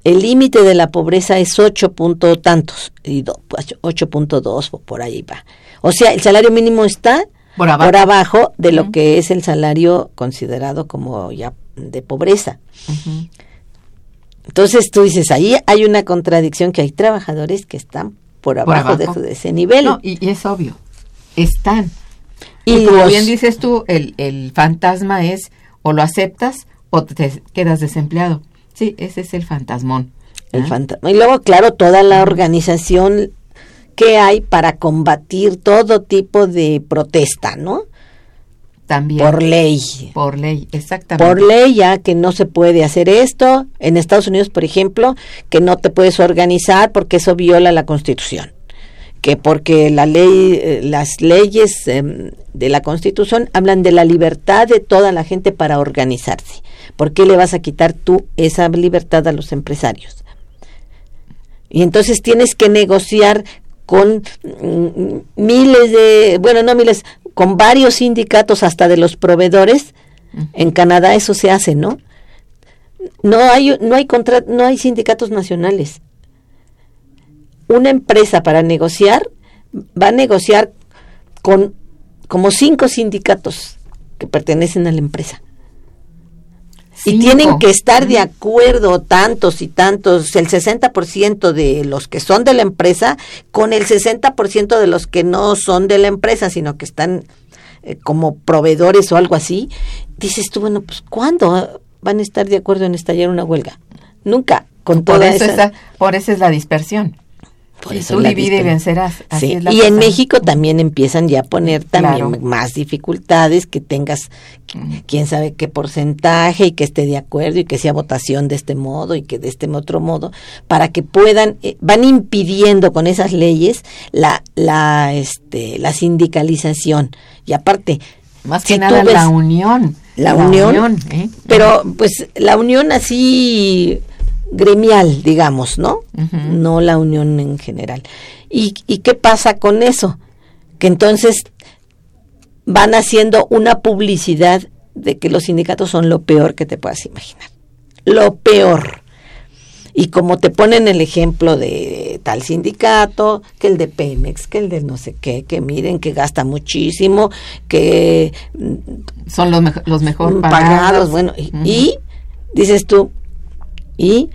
el límite de la pobreza es 8 punto tantos, y 8.2 pues, por ahí va. O sea, el salario mínimo está por abajo, de lo que es el salario considerado como ya de pobreza. Entonces tú dices, ahí hay una contradicción que hay trabajadores que están por abajo, De, ese nivel. No, y, es obvio, están. Y, como bien dices tú, el, el fantasma es o lo aceptas o te quedas desempleado. Sí, ese es el fantasmón. El fantasma. Y luego, claro, toda la organización que hay para combatir todo tipo de protesta, ¿no? También. Por ley. Por ley, exactamente. Por ley ya que no se puede hacer esto. En Estados Unidos, por ejemplo, que no te puedes organizar porque eso viola la Constitución. Que porque la ley, eh, las leyes em, de la Constitución hablan de la libertad de toda la gente para organizarse. ¿Por qué le vas a quitar tú esa libertad a los empresarios? Y entonces tienes que negociar con mm, miles de, bueno, no miles, con varios sindicatos hasta de los proveedores. En Canadá eso se hace, ¿no? No hay no hay contra, no hay sindicatos nacionales. Una empresa para negociar va a negociar con como cinco sindicatos que pertenecen a la empresa. Y tienen que estar de acuerdo tantos y tantos, el 60% de los que son de la empresa con el 60% de los que no son de la empresa, sino que están eh, como proveedores o algo así. Dices tú, bueno, pues ¿cuándo van a estar de acuerdo en estallar una huelga? Nunca. Con por toda esa... por eso es la dispersión. Por tú divide y vencerás. y en México también empiezan ya a poner también más dificultades, que tengas quién sabe qué porcentaje y que esté de acuerdo y que sea votación de este modo y que de este otro modo, para que puedan, eh, van impidiendo con esas leyes la, la, este, la sindicalización. Y aparte, más que nada la unión. La, unión, ¿eh? pero pues la unión así gremial, digamos, ¿no? No la unión en general. ¿Y, ¿Y qué pasa con eso? Que entonces van haciendo una publicidad de que los sindicatos son lo peor que te puedas imaginar. Lo peor. Y como te ponen el ejemplo de tal sindicato, que el de Pemex, que el de no sé qué, que miren que gasta muchísimo, que son los, los mejor pagados. bueno, y, dices tú, y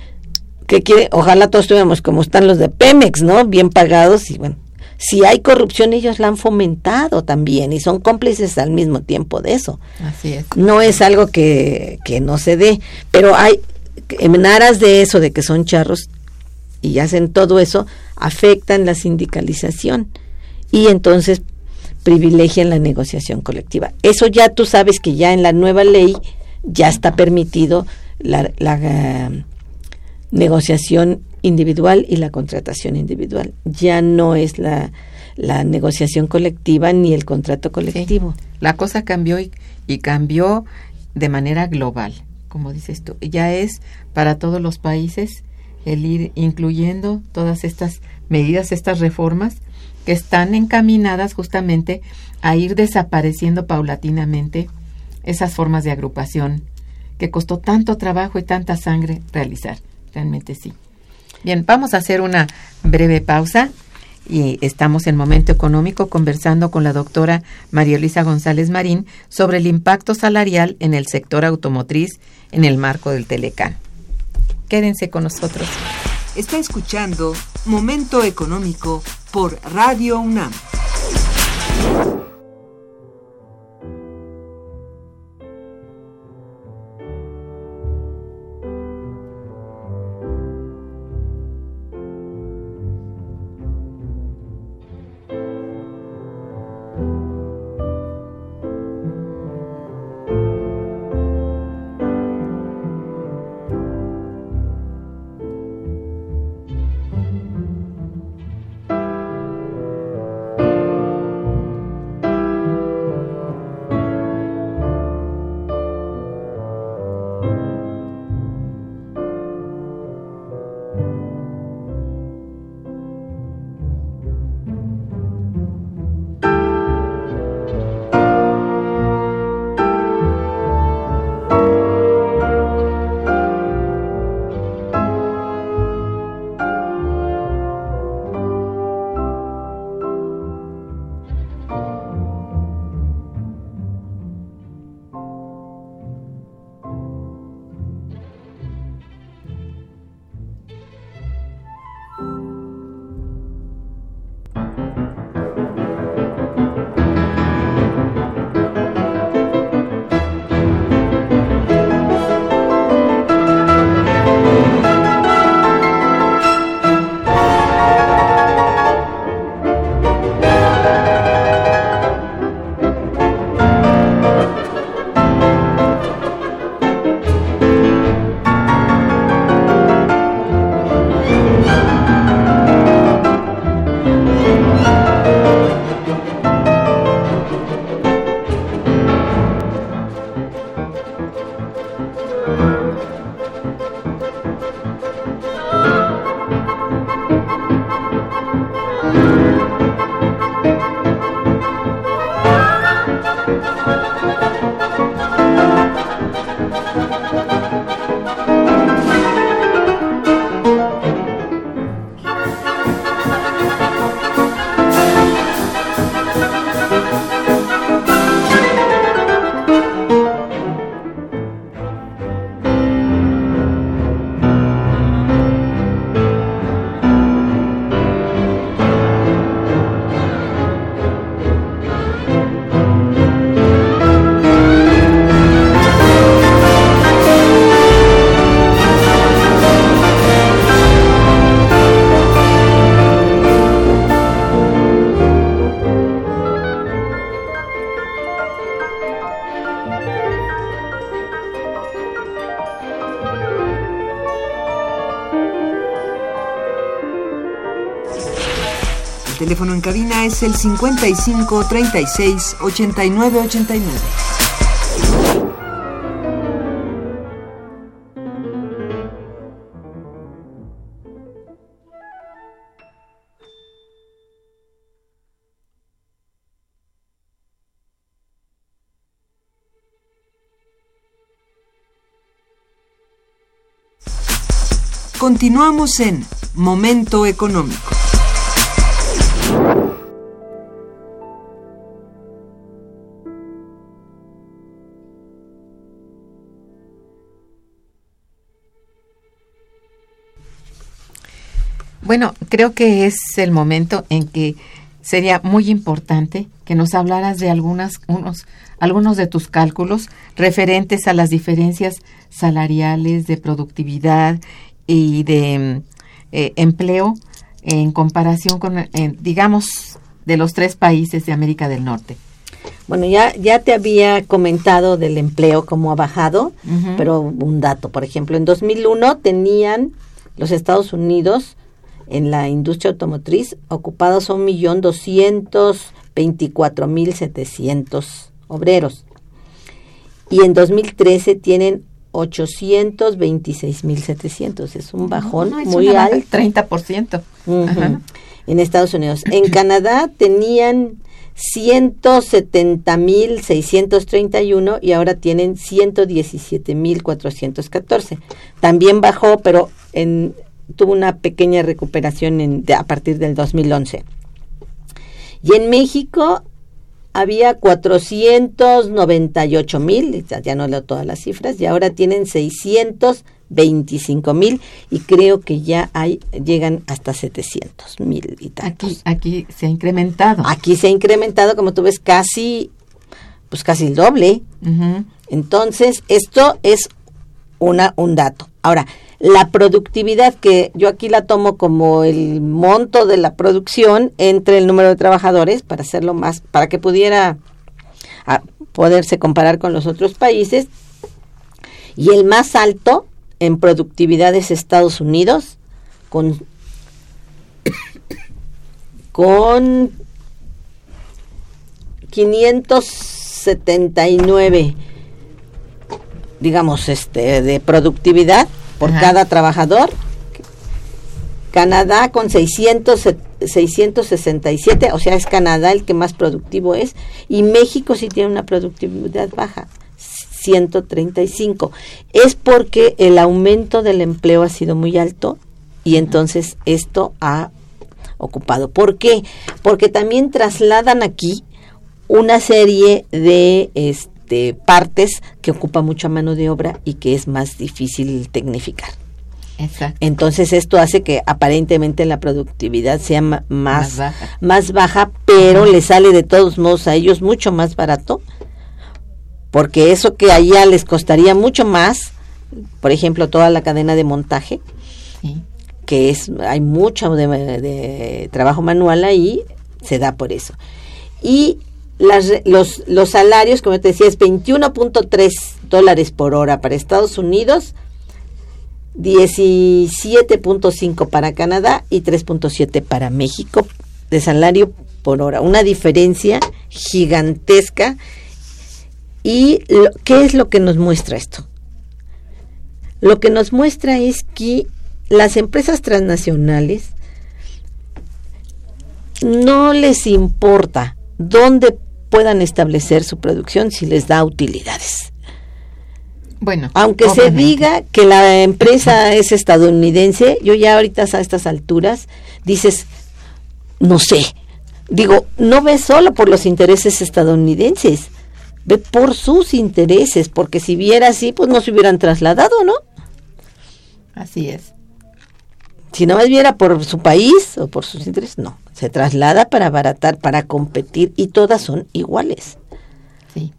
que quiere, ojalá todos estuviéramos como están los de Pemex, ¿no? Bien pagados y bueno, si hay corrupción ellos la han fomentado también y son cómplices al mismo tiempo de eso. Así es. No es algo que, que no se dé, pero hay en aras de eso, de que son charros y hacen todo eso, afectan la sindicalización y entonces privilegian la negociación colectiva. Eso ya tú sabes que ya en la nueva ley ya está permitido la, eh, negociación individual y la contratación individual. Ya no es la, negociación colectiva ni el contrato colectivo. La cosa cambió y, y cambió de manera global como dices tú, ya es para todos los países el ir incluyendo todas estas medidas, estas reformas que están encaminadas justamente a ir desapareciendo paulatinamente esas formas de agrupación que costó tanto trabajo y tanta sangre realizar. Realmente sí. Bien, vamos a hacer una breve pausa y estamos en Momento Económico conversando con la doctora María Luisa González Marín sobre el impacto salarial en el sector automotriz en el marco del Telecán. Quédense con nosotros. Está escuchando Momento Económico por Radio UNAM. teléfono en cabina es el 55 36 89 89. Continuamos en Momento Económico. Creo que es el momento en que sería muy importante que nos hablaras de algunas, unos, algunos de tus cálculos referentes a las diferencias salariales, de productividad y de eh, empleo en comparación con, eh, digamos, de los tres países de América del Norte. Bueno, ya, ya te había comentado del empleo, cómo ha bajado, pero un dato, por ejemplo, en 2001 tenían los Estados Unidos en la industria automotriz ocupados un millón doscientos veinticuatro mil setecientos obreros y en 2013 tienen 826.700. Es un bajón muy alto. 30%. En Estados Unidos. En Canadá tenían 170.631 y ahora tienen 117.414. También bajó, pero en, tuvo una pequeña recuperación en, a partir del 2011. Y en México había 498 mil, ya no leo todas las cifras, y ahora tienen 625 mil y creo que ya hay llegan hasta 700 mil y Aquí, aquí se ha incrementado. Aquí se ha incrementado, como tú ves, casi, pues casi el doble. Entonces, esto es una, un dato. Ahora, la productividad, que yo aquí la tomo como el monto de la producción entre el número de trabajadores, para hacerlo más, para que pudiera ah, poderse comparar con los otros países, y el más alto en productividad es Estados Unidos, con, con 579 digamos este de productividad por cada trabajador. Canadá con 600, 667, o sea, es Canadá el que más productivo es, y México sí tiene una productividad baja, 135. Es porque el aumento del empleo ha sido muy alto y entonces esto ha ocupado. ¿Por qué? Porque también trasladan aquí una serie de este, partes que ocupa mucha mano de obra y que es más difícil tecnificar. Entonces esto hace que aparentemente la productividad sea más, más, baja. pero le sale de todos modos a ellos mucho más barato, porque eso que allá les costaría mucho más, por ejemplo, toda la cadena de montaje, que es hay mucho de, de trabajo manual ahí, se da por eso. Y los, los salarios, como te decía, es 21.3 dólares por hora para Estados Unidos, 17.5 para Canadá y 3.7 para México de salario por hora. Una diferencia gigantesca. ¿Y qué es lo que nos muestra esto? Lo que nos muestra es que las empresas transnacionales no les importa dónde puedan establecer su producción si les da utilidades. Bueno, aunque se diga que la empresa es estadounidense, yo ya ahorita a estas alturas dices, no sé, digo, no ve solo por los intereses estadounidenses, ve por sus intereses, porque si viera así, pues no se hubieran trasladado, ¿no? Así es. Si no más viera por su país o por sus intereses, no se traslada para abaratar, para competir y todas son iguales. Sí.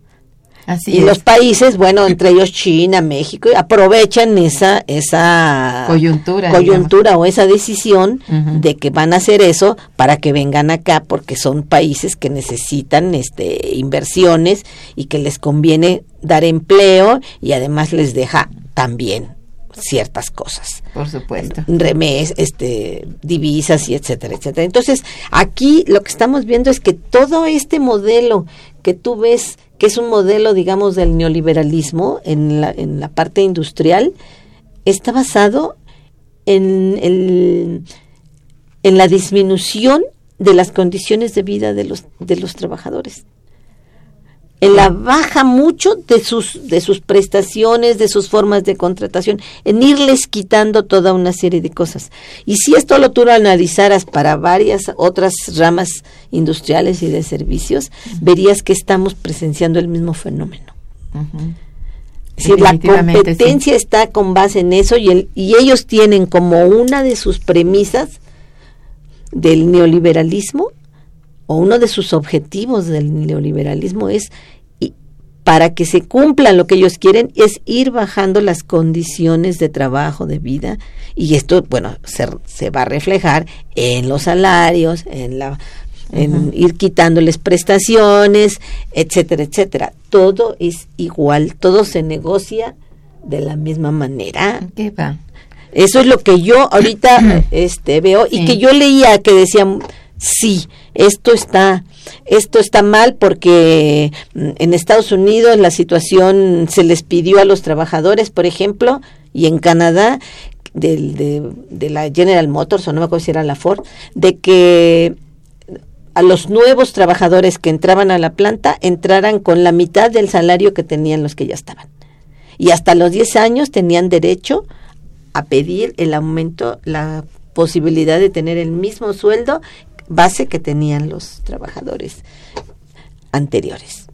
Así y los países, bueno, entre ellos China, México, aprovechan esa esa coyuntura, coyuntura o esa decisión de que van a hacer eso para que vengan acá porque son países que necesitan este inversiones y que les conviene dar empleo y además les deja también ciertas cosas. Por supuesto. Remes, este, divisas y etcétera, etcétera. Entonces, aquí lo que estamos viendo es que todo este modelo que tú ves, que es un modelo, digamos, del neoliberalismo en la, en la parte industrial, está basado en, el, en la disminución de las condiciones de vida de los, de los trabajadores en la baja mucho de sus, de sus prestaciones, de sus formas de contratación, en irles quitando toda una serie de cosas. Y si esto lo tú lo analizaras para varias otras ramas industriales y de servicios, verías que estamos presenciando el mismo fenómeno. Si la competencia está con base en eso y, el, y ellos tienen como una de sus premisas del neoliberalismo o uno de sus objetivos del neoliberalismo es para que se cumpla lo que ellos quieren es ir bajando las condiciones de trabajo, de vida, y esto, bueno, se, se va a reflejar en los salarios, en la en ir quitándoles prestaciones, etcétera, etcétera. Todo es igual, todo se negocia de la misma manera. ¿Qué va? Eso es lo que yo ahorita este veo y que yo leía que decían sí, esto está esto está mal porque mm, en Estados Unidos la situación se les pidió a los trabajadores, por ejemplo, y en Canadá de, de, la General Motors o no me acuerdo si era la Ford, de que a los nuevos trabajadores que entraban a la planta entraran con la mitad del salario que tenían los que ya estaban. Y hasta los 10 años tenían derecho a pedir el aumento, la posibilidad de tener el mismo sueldo base que tenían los trabajadores anteriores.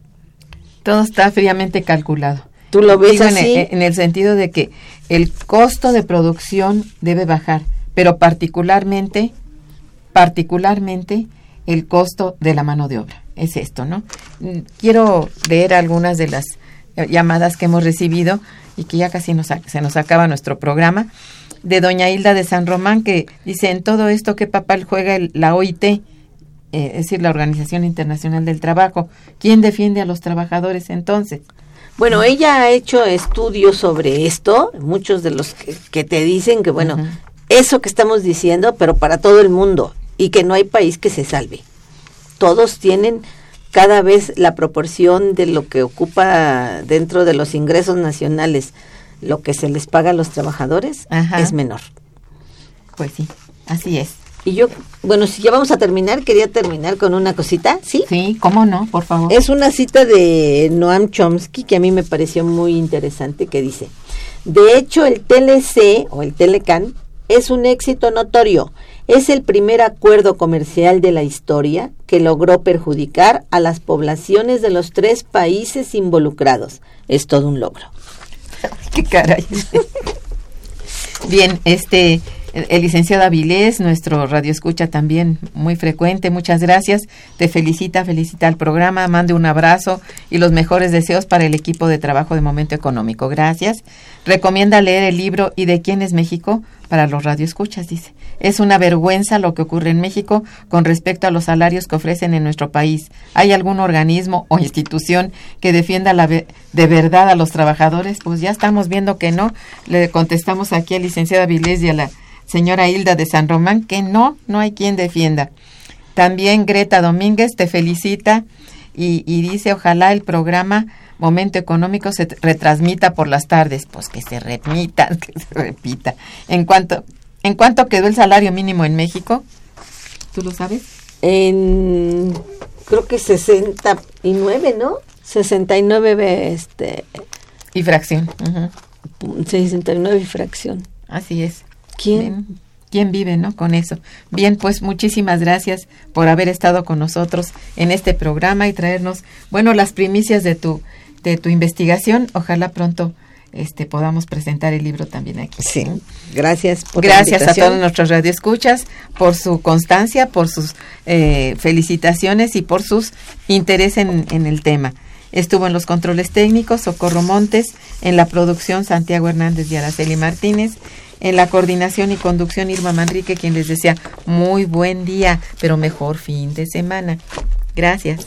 Todo está fríamente calculado. ¿Tú lo ves así? en el sentido de que el costo de producción debe bajar, pero particularmente, particularmente el costo de la mano de obra. Es esto, ¿no? Mm, quiero leer algunas de las eh, llamadas que hemos recibido y que ya casi nos, se nos acaba nuestro programa, de doña Hilda de San Román, que dice, en todo esto que papal juega la OIT, eh, es decir, la Organización Internacional del Trabajo. ¿Quién defiende a los trabajadores entonces? Bueno, ella ha hecho estudios sobre esto, muchos de los que, te dicen que, bueno, eso que estamos diciendo, pero para todo el mundo, y que no hay país que se salve. Todos tienen cada vez la proporción de lo que ocupa dentro de los ingresos nacionales, lo que se les paga a los trabajadores es menor. Pues sí, así es. Y yo, bueno, si ya vamos a terminar, quería terminar con una cosita, ¿sí? Sí, cómo no, por favor. Es una cita de Noam Chomsky que a mí me pareció muy interesante, que dice, de hecho el TLC o el Telecan es un éxito notorio es el primer acuerdo comercial de la historia que logró perjudicar a las poblaciones de los tres países involucrados. Es todo un logro. Qué caray. Bien, este el licenciado Avilés, nuestro radio escucha también muy frecuente, muchas gracias. Te felicita, felicita al programa, mande un abrazo y los mejores deseos para el equipo de trabajo de Momento Económico. Gracias. Recomienda leer el libro ¿Y de quién es México? para los radioescuchas, dice. Es una vergüenza lo que ocurre en México con respecto a los salarios que ofrecen en nuestro país. ¿Hay algún organismo o institución que defienda la de verdad a los trabajadores? Pues ya estamos viendo que no. Le contestamos aquí al licenciado Avilés y a la señora Hilda de San Román que no, no hay quien defienda. También Greta Domínguez te felicita y, y dice ojalá el programa Momento Económico se retransmita por las tardes. Pues que se repita, que se repita. En cuanto, ¿En cuánto quedó el salario mínimo en México? ¿Tú lo sabes? En creo que 69, ¿no? 69 este y fracción. 69 y fracción. Así es. ¿Quién? ¿Quién vive, no? Con eso. Bien, pues muchísimas gracias por haber estado con nosotros en este programa y traernos, bueno, las primicias de tu de tu investigación. Ojalá pronto este podamos presentar el libro también aquí. Sí, gracias por Gracias a todos nuestros radioescuchas por su constancia, por sus eh, felicitaciones y por sus interés en, en el tema. Estuvo en los controles técnicos Socorro Montes, en la producción Santiago Hernández y Araceli Martínez, en la coordinación y conducción Irma Manrique, quien les decía muy buen día, pero mejor fin de semana. Gracias.